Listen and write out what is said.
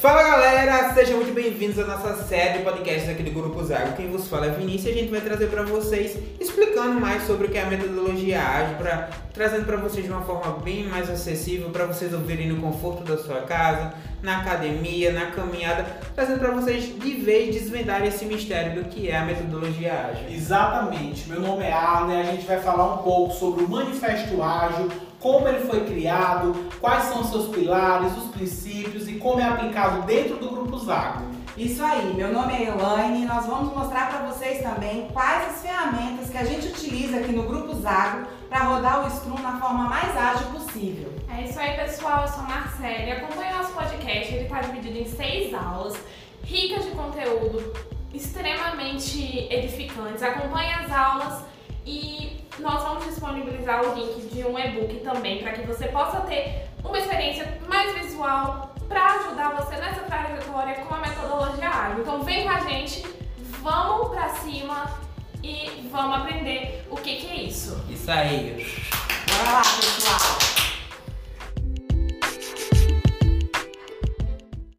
Fala galera, sejam muito bem-vindos à nossa série de podcasts aqui do Grupo Zago. Quem vos fala é Vinícius e a gente vai trazer para vocês, explicando mais sobre o que é a metodologia ágil, trazendo para vocês de uma forma bem mais acessível, para vocês ouvirem no conforto da sua casa, na academia, na caminhada, trazendo para vocês de vez desvendar esse mistério do que é a metodologia ágil. Exatamente, meu nome é Arne a gente vai falar um pouco sobre o Manifesto Ágil, como ele foi criado, quais são seus pilares, os princípios e como é aplicado dentro do Grupo Zago. Isso aí, meu nome é Elaine e nós vamos mostrar para vocês também quais as ferramentas que a gente utiliza aqui no Grupo Zago para rodar o Scrum na forma mais ágil possível. É isso aí, pessoal. Eu sou a Marcele. Acompanhe nosso podcast. Ele está dividido em seis aulas, ricas de conteúdo, extremamente edificantes. Acompanhe as aulas e nós vamos disponibilizar o link de um e-book também para que você possa ter uma experiência mais visual para ajudar você nessa trajetória com a metodologia ágil. Então vem com a gente, vamos para cima e vamos aprender o que, que é isso. Isso aí. Bora lá!